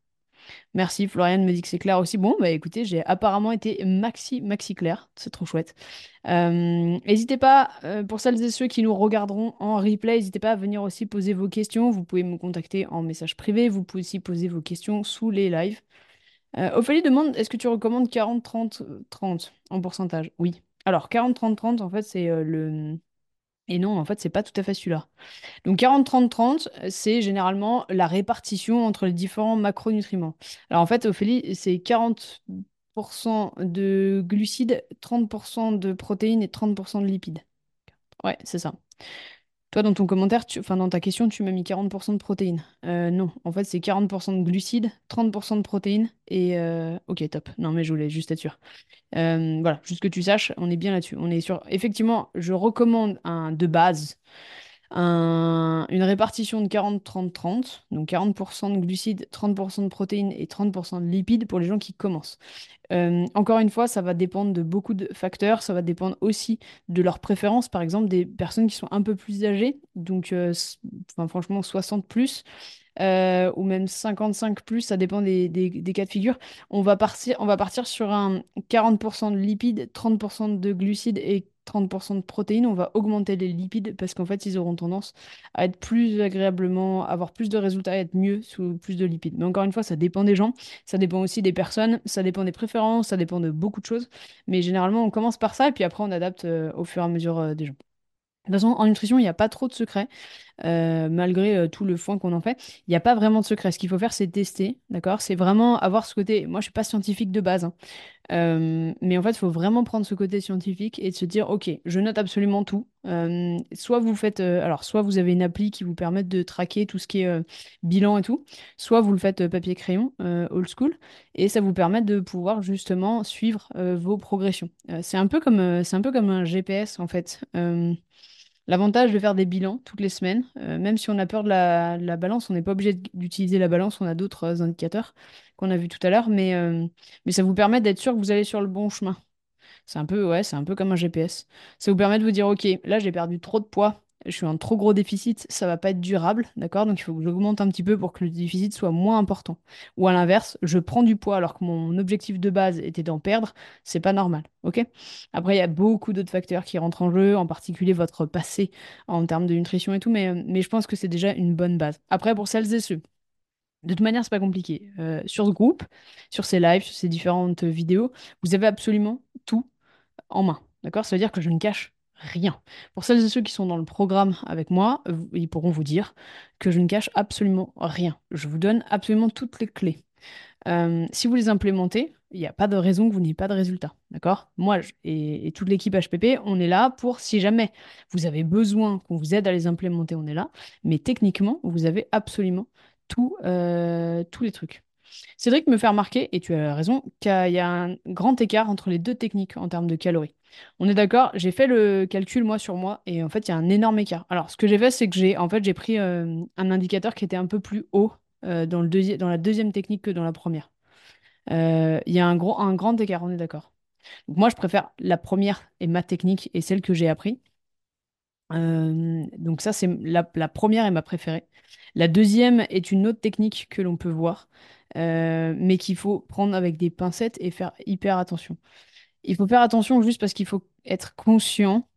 S1: Merci. Floriane me dit que c'est clair aussi. Bon, bah écoutez, j'ai apparemment été maxi, maxi clair. C'est trop chouette. Euh, n'hésitez pas, euh, pour celles et ceux qui nous regarderont en replay, n'hésitez pas à venir aussi poser vos questions. Vous pouvez me contacter en message privé. Vous pouvez aussi poser vos questions sous les lives. Euh, Ophélie demande est-ce que tu recommandes 40, 30, 30 en pourcentage? Oui. Alors, 40, 30, 30, en fait, c'est euh, le. Et non, en fait, c'est pas tout à fait celui-là. Donc, 40, 30, 30, c'est généralement la répartition entre les différents macronutriments. Alors, en fait, Ophélie, c'est 40% de glucides, 30% de protéines et 30% de lipides. Ouais, c'est ça. Toi, dans ton commentaire, enfin, dans ta question, tu m'as mis 40% de protéines. Euh, non, en fait, c'est 40% de glucides, 30% de protéines et... euh, Ok, top. Non, mais je voulais juste être sûr. Euh, voilà, juste que tu saches, on est bien là-dessus. On est. Effectivement, je recommande un de base une répartition de 40-30-30, donc 40% de glucides, 30% de protéines et 30% de lipides pour les gens qui commencent. Euh, encore une fois, ça va dépendre de beaucoup de facteurs, ça va dépendre aussi de leurs préférences, par exemple des personnes qui sont un peu plus âgées, donc euh, franchement 60 plus euh, ou même 55 plus, ça dépend des cas de figure. On va partir, on va partir sur un 40% de lipides, 30% de glucides et 30% de protéines. On va augmenter les lipides parce qu'en fait, ils auront tendance à être plus agréablement, avoir plus de résultats et être mieux sous plus de lipides. Mais encore une fois, ça dépend des gens, ça dépend aussi des personnes, ça dépend des préférences, ça dépend de beaucoup de choses. Mais généralement, on commence par ça et puis après, on adapte euh, au fur et à mesure euh, des gens. De toute façon, en nutrition, il n'y a pas trop de secrets euh, malgré tout le foin qu'on en fait. Il n'y a pas vraiment de secret. Ce qu'il faut faire, c'est tester, d'accord? C'est vraiment avoir ce côté. Moi, je suis pas scientifique de base, hein. Euh, mais en fait, il faut vraiment prendre ce côté scientifique et de se dire, OK, je note absolument tout. Euh, soit vous faites, euh, alors, soit vous avez une appli qui vous permet de traquer tout ce qui est bilan et tout, soit vous le faites papier-crayon, euh, old school, et ça vous permet de pouvoir justement suivre vos progressions. C'est un peu c'est un peu comme un GPS en fait. L'avantage de faire des bilans toutes les semaines, euh, même si on a peur de la, balance, on n'est pas obligé d'utiliser la balance, on a d'autres euh, indicateurs qu'on a vus tout à l'heure, mais, euh, mais ça vous permet d'être sûr que vous allez sur le bon chemin. C'est un peu, ouais, c'est un peu comme un GPS. Ça vous permet de vous dire, OK, là j'ai perdu trop de poids, je suis en trop gros déficit, ça va pas être durable, d'accord? Donc il faut que j'augmente un petit peu pour que le déficit soit moins important. Ou à l'inverse, je prends du poids alors que mon objectif de base était d'en perdre, c'est pas normal, OK? Après, il y a beaucoup d'autres facteurs qui rentrent en jeu, en particulier votre passé en termes de nutrition et tout, mais, je pense que c'est déjà une bonne base. Après, pour celles et ceux de toute manière, c'est pas compliqué. Euh, sur ce groupe, sur ces lives, sur ces différentes vidéos, vous avez absolument tout en main. D'accord? Ça veut dire que je ne cache rien. Pour celles et ceux qui sont dans le programme avec moi, ils pourront vous dire que je ne cache absolument rien. Je vous donne absolument toutes les clés. Euh, si vous les implémentez, il n'y a pas de raison que vous n'ayez pas de résultat. D'accord? Moi et, toute l'équipe HPP, on est là pour, si jamais vous avez besoin qu'on vous aide à les implémenter, on est là. Mais techniquement, vous avez absolument euh, tous les trucs. Cédric me fait remarquer, et tu as raison, qu'il y a un grand écart entre les deux techniques en termes de calories. On est d'accord, j'ai fait le calcul moi sur moi, et en fait, il y a un énorme écart. Alors, ce que j'ai fait, c'est que j'ai pris euh, un indicateur qui était un peu plus haut euh, dans la deuxième technique que dans la première. Euh, Il y a un grand écart, on est d'accord. Moi, je préfère la première et ma technique et celle que j'ai appris. Donc ça, c'est la, première est ma préférée. La deuxième est une autre technique que l'on peut voir, mais qu'il faut prendre avec des pincettes et faire hyper attention. Il faut faire attention juste parce qu'il faut être conscient.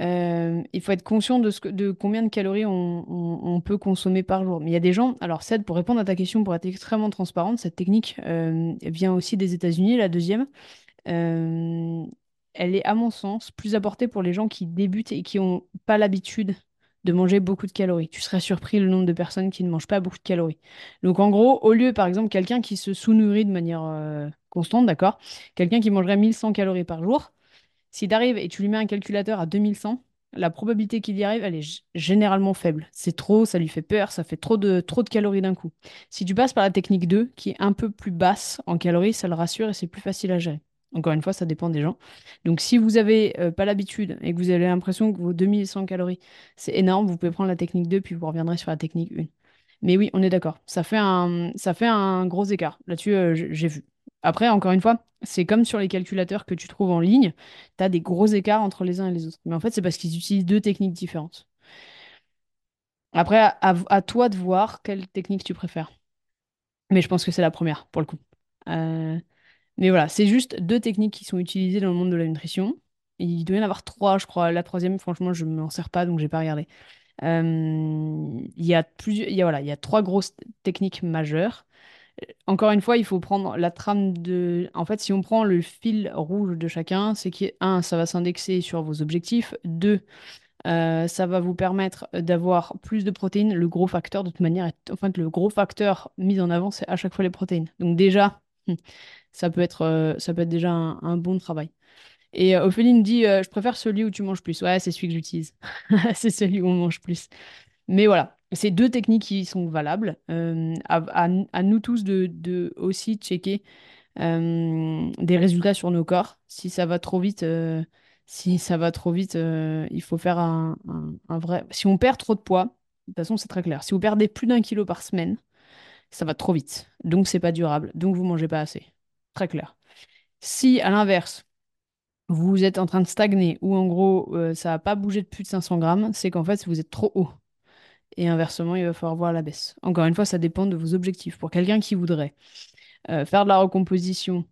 S1: il faut être conscient de, ce que- de combien de calories on, on- peut consommer par jour. Mais il y a des gens, alors Ced, pour répondre à ta question, pour être extrêmement transparente, cette technique vient aussi des États-Unis, la deuxième. Elle est, à mon sens, plus apportée pour les gens qui débutent et qui n'ont pas l'habitude de manger beaucoup de calories. Tu serais surpris le nombre de personnes qui ne mangent pas beaucoup de calories. Donc, en gros, au lieu, par exemple, quelqu'un qui se sous-nourrit de manière euh, constante, d'accord? Quelqu'un qui mangerait 1100 calories par jour, si tu et tu lui mets un calculateur à 2100, la probabilité qu'il y arrive, elle est généralement faible. C'est trop, ça lui fait peur, ça fait trop de, trop de calories d'un coup. Si tu passes par la technique 2, qui est un peu plus basse en calories, ça le rassure et c'est plus facile à gérer. Encore une fois, ça dépend des gens. Donc, si vous n'avez pas l'habitude et que vous avez l'impression que vos 2100 calories, c'est énorme, vous pouvez prendre la technique 2, puis vous reviendrez sur la technique 1. Mais oui, on est d'accord. Ça fait un, ça fait un gros écart. Là-dessus, euh, j'ai vu. Après, encore une fois, c'est comme sur les calculateurs que tu trouves en ligne, tu as des gros écarts entre les uns et les autres. Mais en fait, c'est parce qu'ils utilisent deux techniques différentes. Après, à- à toi de voir quelle technique tu préfères. Mais je pense que c'est la première, pour le coup. Euh, mais voilà, c'est juste deux techniques qui sont utilisées dans le monde de la nutrition. Il doit y en avoir trois, je crois. La troisième, franchement, je ne m'en sers pas, donc j'ai pas regardé. Euh, il y a plusieurs, il y a, voilà, il y a trois grosses techniques majeures. Encore une fois, il faut prendre la trame de... En fait, si on prend le fil rouge de chacun, c'est que, un, ça va s'indexer sur vos objectifs. Deux, euh, ça va vous permettre d'avoir plus de protéines. Le gros facteur, de toute manière, enfin, le gros facteur mis en avant, c'est à chaque fois les protéines. Donc déjà, ça peut être, euh, ça peut être déjà un, bon travail. Et euh, Ophélie me dit, euh, je préfère celui où tu manges plus. Ouais, c'est celui que j'utilise. C'est celui où on mange plus. Mais voilà, c'est deux techniques qui sont valables. Euh, à, nous tous de, aussi checker des résultats sur nos corps. Si ça va trop vite, si ça va trop vite, il faut faire un vrai. Si on perd trop de poids, de toute façon, c'est très clair. Si vous perdez plus d'un kilo par semaine, ça va trop vite. Donc, c'est pas durable. Donc, vous mangez pas assez. Très clair. Si, à l'inverse, vous êtes en train de stagner ou en gros, euh, ça n'a pas bougé de plus de 500 grammes, c'est qu'en fait, vous êtes trop haut. et inversement, il va falloir voir la baisse. Encore une fois, ça dépend de vos objectifs. Pour quelqu'un qui voudrait euh, faire de la recomposition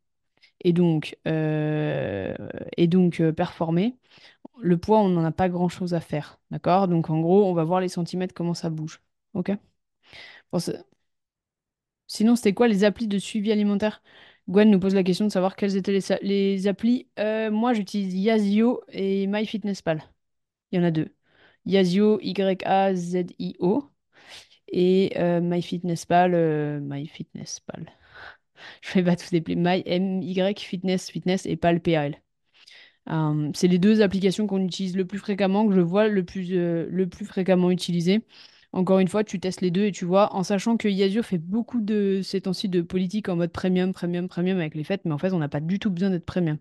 S1: et donc, euh, et donc performer, le poids, on n'en a pas grand-chose à faire. D'accord? Donc en gros, on va voir les centimètres, comment ça bouge. OK? Sinon, c'était quoi les applis de suivi alimentaire? Gwen nous pose la question de savoir quelles étaient les, applis. Euh, moi, j'utilise Yazio et MyFitnessPal. Il y en a deux. Yazio, Y-A-Z-I-O. Et euh, MyFitnessPal, euh, MyFitnessPal. Je vais pas tous les appeler. Fitness, Fitness et PAL, P-A-L. C'est les deux applications qu'on utilise le plus fréquemment, que je vois le plus, le plus fréquemment utilisées. Encore une fois, tu testes les deux et tu vois, en sachant que Yazoo fait beaucoup de ces temps-ci de politique en mode premium, premium, premium avec les fêtes, mais en fait, on n'a pas du tout besoin d'être premium.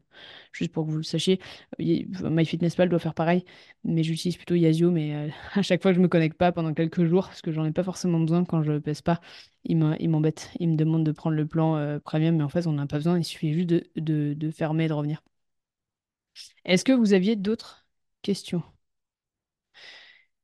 S1: Juste pour que vous le sachiez, y- MyFitnessPal doit faire pareil, mais j'utilise plutôt Yazoo, mais euh, à chaque fois que je me connecte pas pendant quelques jours, parce que j'en ai pas forcément besoin quand je pèse pas, il m'embête. Il me demande de prendre le plan euh, premium, mais en fait, on n'a pas besoin, il suffit juste de fermer et de revenir. Est-ce que vous aviez d'autres questions?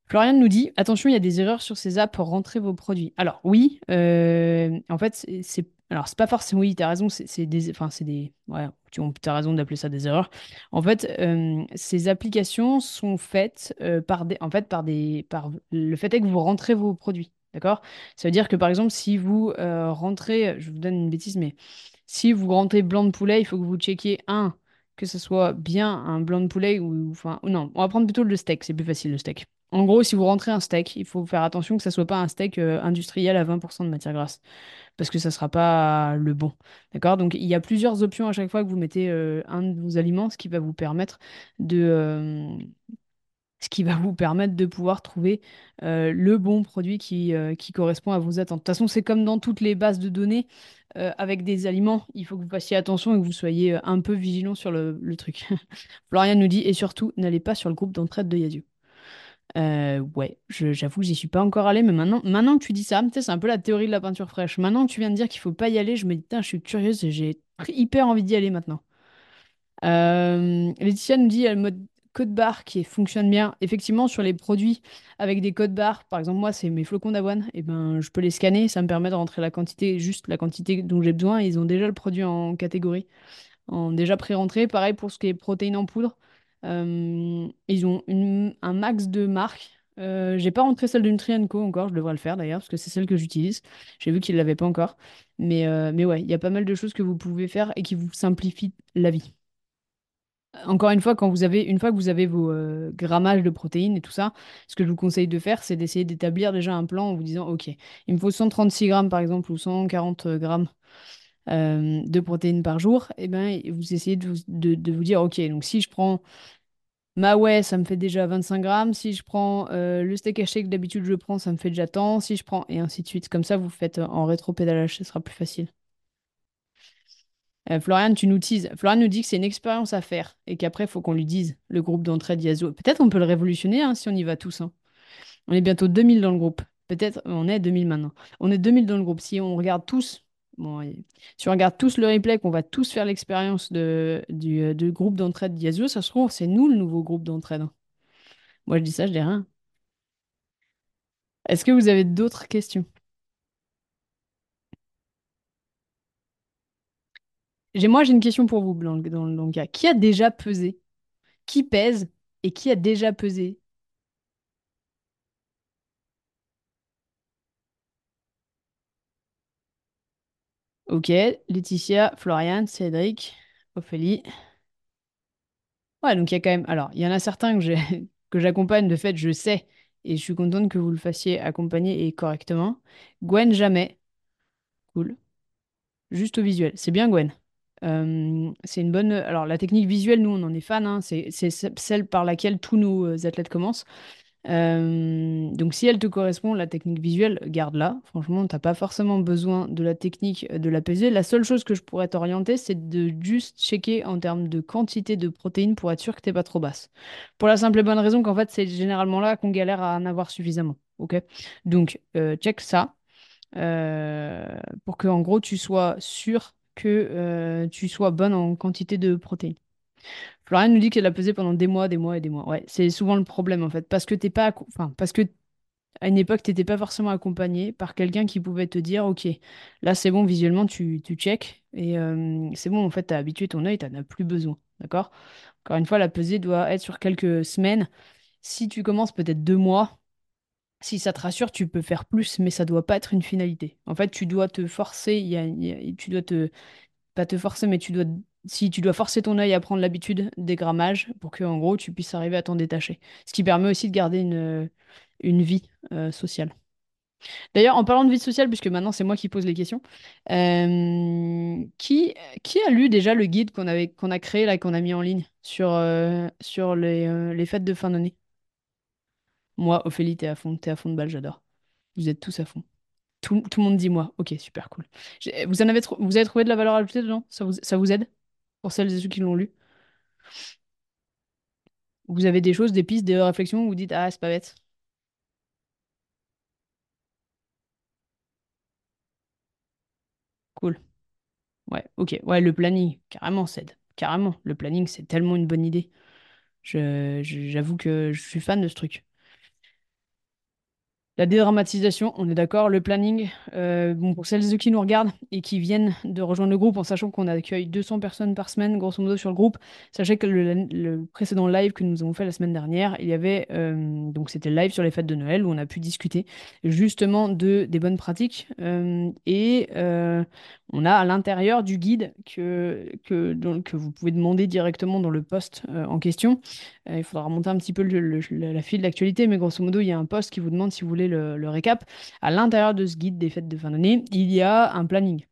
S1: Florian nous dit, attention, il y a des erreurs sur ces apps pour rentrer vos produits. Alors oui, euh, en fait, c'est alors c'est pas forcément oui, t'as raison, c'est des, enfin c'est des, ouais, tu as raison d'appeler ça des erreurs. En fait, euh, ces applications sont faites euh, par des, en fait par des, par le fait est que vous rentrez vos produits, d'accord? Ça veut dire que par exemple, si vous rentrez, je vous donne une bêtise, mais si vous rentrez blanc de poulet, il faut que vous checkiez un que ce soit bien un blanc de poulet ou enfin non, on va prendre plutôt le steak, c'est plus facile le steak. En gros, si vous rentrez un steak, il faut faire attention que ça soit pas un steak euh, industriel à 20% de matière grasse, parce que ça sera pas le bon. D'accord? Donc il y a plusieurs options à chaque fois que vous mettez euh, un de vos aliments, ce qui va vous permettre de euh, qui va vous permettre de pouvoir trouver le bon produit qui, correspond à vos attentes. De toute façon, c'est comme dans toutes les bases de données avec des aliments, il faut que vous fassiez attention et que vous soyez un peu vigilant sur le, truc. Florian nous dit, et surtout, n'allez pas sur le groupe d'entraide de Yazoo. Euh, ouais, j'avoue j'y suis pas encore allée, mais maintenant, maintenant que tu dis ça, c'est un peu la théorie de la peinture fraîche. Maintenant que tu viens de dire qu'il faut pas y aller, je me dis, Tain, je suis curieuse j'ai hyper envie d'y aller maintenant. Euh, Laetitia nous dit, il y a le mode code barre qui fonctionne bien. Effectivement, sur les produits avec des codes barres, par exemple, moi, c'est mes flocons d'avoine, et ben, je peux les scanner, ça me permet de rentrer la quantité, juste la quantité dont j'ai besoin, et ils ont déjà le produit en catégorie en déjà pré-rentré. Pareil pour ce qui est protéines en poudre. Euh, ils ont un max de marques. Euh, j'ai pas rentré celle de Nutri&Co encore, je devrais le faire d'ailleurs, parce que c'est celle que j'utilise. J'ai vu qu'ils l'avaient pas encore. Mais, euh, mais ouais, il y a pas mal de choses que vous pouvez faire et qui vous simplifient la vie. Encore une fois, quand vous avez, une fois que vous avez vos euh, grammages de protéines et tout ça, ce que je vous conseille de faire, c'est d'essayer d'établir déjà un plan en vous disant, OK, il me faut 136 grammes par exemple ou 140 grammes de protéines par jour, et ben, vous essayez de vous, de vous dire, OK, donc si je prends ma whey, ça me fait déjà 25 grammes. Si je prends euh, le steak haché que d'habitude je prends, ça me fait déjà tant. Si je prends, et ainsi de suite. Comme ça, vous faites euh, en rétro-pédalage, ce sera plus facile. Euh, Florian, tu nous teases. Florian nous dit que c'est une expérience à faire et qu'après, il faut qu'on lui dise le groupe d'entraide Yazo. Peut-être on peut le révolutionner hein, si on y va tous. hein. On est bientôt 2000 dans le groupe. Peut-être, on est 2000 maintenant. On est 2000 dans le groupe. Si on regarde tous, si on regarde tous le replay, qu'on va tous faire l'expérience de, du, euh, du groupe d'entraide Yazoo, ça se trouve, c'est nous le nouveau groupe d'entraide. Moi, je dis ça, je dis rien. Est-ce que vous avez d'autres questions? Moi, j'ai une question pour vous, Blanc, dans le cas. Qui a déjà pesé? Qui pèse? Et qui a déjà pesé? Ok, Laetitia, Florian, Cédric, Ophélie. Ouais, donc il y a quand même. Alors, il y en a certains que j'accompagne, de fait, je sais, et je suis contente que vous le fassiez accompagner et correctement. Gwen, jamais. Cool. Juste au visuel. C'est bien, Gwen. Euh, c'est une bonne. Alors, la technique visuelle, nous, on en est fan. hein. C'est c'est celle par laquelle tous nos euh, athlètes commencent. Euh, donc si elle te correspond, la technique visuelle, garde-la. Franchement, t'as pas forcément besoin de la technique de la pesée. La seule chose que je pourrais t'orienter, c'est de juste checker en termes de quantité de protéines pour être sûr que t'es pas trop basse. Pour la simple et bonne raison qu'en fait, c'est généralement là qu'on galère à en avoir suffisamment. Donc, euh, check ça euh, pour que en gros tu sois sûr que tu sois bonne en quantité de protéines. Florian nous dit qu'elle a pesé pendant des mois, des mois et des mois. Ouais, c'est souvent le problème en fait. Parce que t'es pas. Enfin, parce que À une époque, tu n'étais pas forcément accompagné par quelqu'un qui pouvait te dire, OK, là c'est bon, visuellement, tu, tu check, et euh, c'est bon, en fait, tu as habitué ton œil, tu n'en as plus besoin. D'accord? Encore une fois, la pesée doit être sur quelques semaines. Si tu commences peut-être deux mois, si ça te rassure, tu peux faire plus, mais ça doit pas être une finalité. En fait, tu dois te forcer, y y a- tu dois te, pas te forcer, mais tu dois, si tu dois forcer ton œil à prendre l'habitude des grammages pour que, en gros, tu puisses arriver à t'en détacher. Ce qui permet aussi de garder une, une vie euh, sociale. D'ailleurs, en parlant de vie sociale, puisque maintenant c'est moi qui pose les questions, euh, qui, a lu déjà le guide qu'on a créé là, qu'on a mis en ligne sur, euh, euh, les fêtes de fin d'année? Moi, Ophélie, t'es à fond, t'es à fond de balle, j'adore. Vous êtes tous à fond. Tout, tout le monde dit moi. Ok, super cool. Vous en avez, vous avez trouvé de la valeur ajoutée dedans? Ça vous, aide? Pour celles et ceux qui l'ont lu? Vous avez des choses, des pistes, des réflexions où vous dites, ah, c'est pas bête. Cool. Ouais, ok. Ouais, le planning, carrément, ça. Carrément. Le planning, c'est tellement une bonne idée. Je, je- j'avoue que je suis fan de ce truc. La dédramatisation, on est d'accord, le planning, euh, bon, pour celles et qui nous regardent et qui viennent de rejoindre le groupe en sachant qu'on accueille 200 personnes par semaine, grosso modo, sur le groupe, sachez que le, précédent live que nous avons fait la semaine dernière, il y avait, euh, donc c'était live sur les fêtes de Noël où on a pu discuter justement de, des bonnes pratiques euh, et on a à l'intérieur du guide que, vous pouvez demander directement dans le post euh, en question euh, il faudra remonter un petit peu la file d'actualité, mais grosso modo, il y a un post qui vous demande si vous voulez le, le récap. À l'intérieur de ce guide des fêtes de fin d'année, il y a un planning.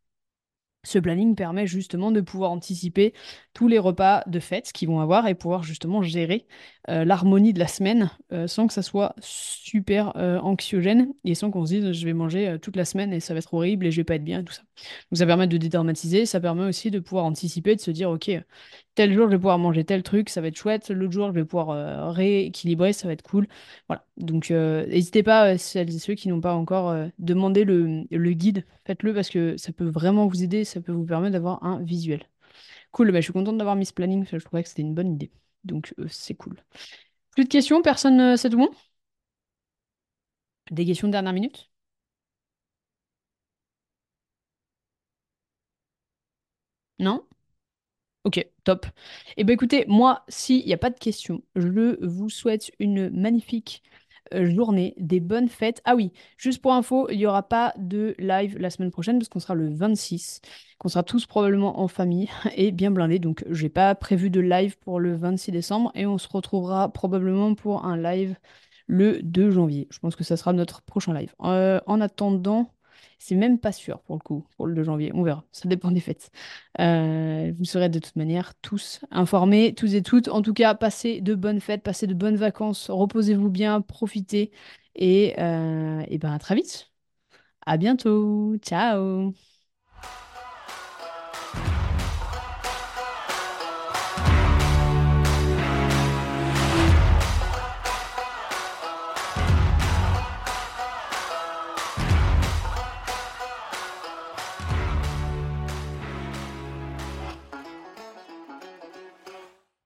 S1: Ce planning permet justement de pouvoir anticiper tous les repas de fête qu'ils vont avoir et pouvoir justement gérer euh, l'harmonie de la semaine euh, sans que ça soit super euh, anxiogène et sans qu'on se dise je vais manger toute la semaine et ça va être horrible et je vais pas être bien et tout ça. Donc ça permet de dédramatiser, ça permet aussi de pouvoir anticiper, de se dire ok, tel jour je vais pouvoir manger tel truc, ça va être chouette, l'autre jour je vais pouvoir euh, rééquilibrer, ça va être cool. Voilà. Donc euh, n'hésitez pas, euh, celles et ceux qui n'ont pas encore demandé le, guide, faites-le parce que ça peut vraiment vous aider, ça peut vous permettre d'avoir un visuel. Cool, bah, je suis contente d'avoir mis ce planning, je trouvais que c'était une bonne idée. Donc c'est cool. Plus de questions, personne, c'est tout bon? Des questions de dernière minute? Non? Ok, top. Eh bien écoutez, moi, s'il n'y a pas de questions, je vous souhaite une magnifique euh, journée, des bonnes fêtes. Ah oui, juste pour info, il n'y aura pas de live la semaine prochaine parce qu'on sera le 26, qu'on sera tous probablement en famille et bien blindés. Donc j'ai pas prévu de live pour le 26 décembre et on se retrouvera probablement pour un live le 2 janvier. Je pense que ça sera notre prochain live. Euh, en attendant, c'est même pas sûr pour le coup, pour le 2 janvier. On verra, ça dépend des fêtes. Euh, vous serez de toute manière tous informés, tous et toutes. En tout cas, passez de bonnes fêtes, passez de bonnes vacances, reposez-vous bien, profitez et, euh, et ben à très vite. À bientôt. Ciao.